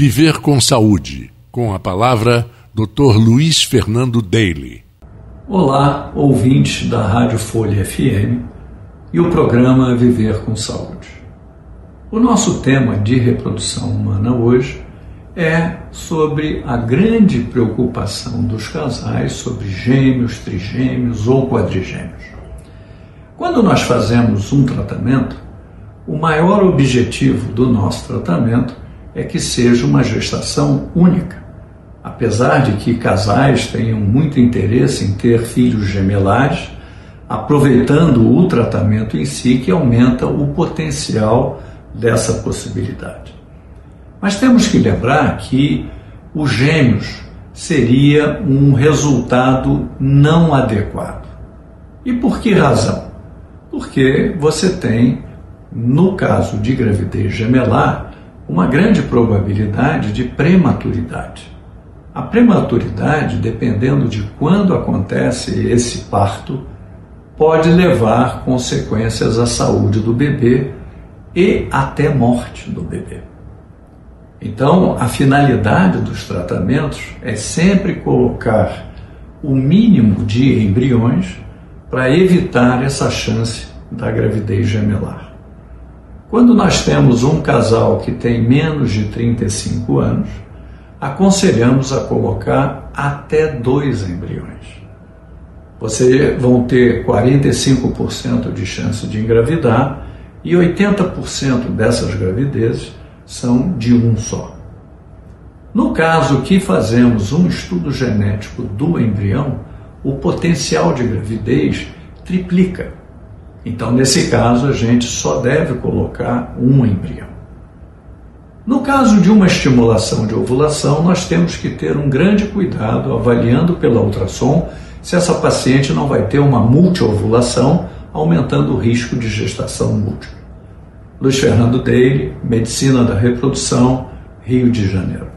Viver com Saúde, com a palavra Dr. Luiz Fernando Daly. Olá, ouvintes da Rádio Folha FM e o programa Viver com Saúde. O nosso tema de reprodução humana hoje é sobre a grande preocupação dos casais sobre gêmeos, trigêmeos ou quadrigêmeos. Quando nós fazemos um tratamento, o maior objetivo do nosso tratamento é que seja uma gestação única. Apesar de que casais tenham muito interesse em ter filhos gemelares, aproveitando o tratamento em si, que aumenta o potencial dessa possibilidade. Mas temos que lembrar que os gêmeos seria um resultado não adequado. E por que razão? Porque você tem, no caso de gravidez gemelar, uma grande probabilidade de prematuridade. A prematuridade, dependendo de quando acontece esse parto, pode levar consequências à saúde do bebê e até morte do bebê. Então, a finalidade dos tratamentos é sempre colocar o mínimo de embriões para evitar essa chance da gravidez gemelar. Quando nós temos um casal que tem menos de 35 anos, aconselhamos a colocar até dois embriões. Vocês vão ter 45% de chance de engravidar e 80% dessas gravidezes são de um só. No caso que fazemos um estudo genético do embrião, o potencial de gravidez triplica. Então, nesse caso, a gente só deve colocar um embrião. No caso de uma estimulação de ovulação, nós temos que ter um grande cuidado avaliando pela ultrassom se essa paciente não vai ter uma multiovulação, aumentando o risco de gestação múltipla. Luiz Fernando Deire, Medicina da Reprodução, Rio de Janeiro.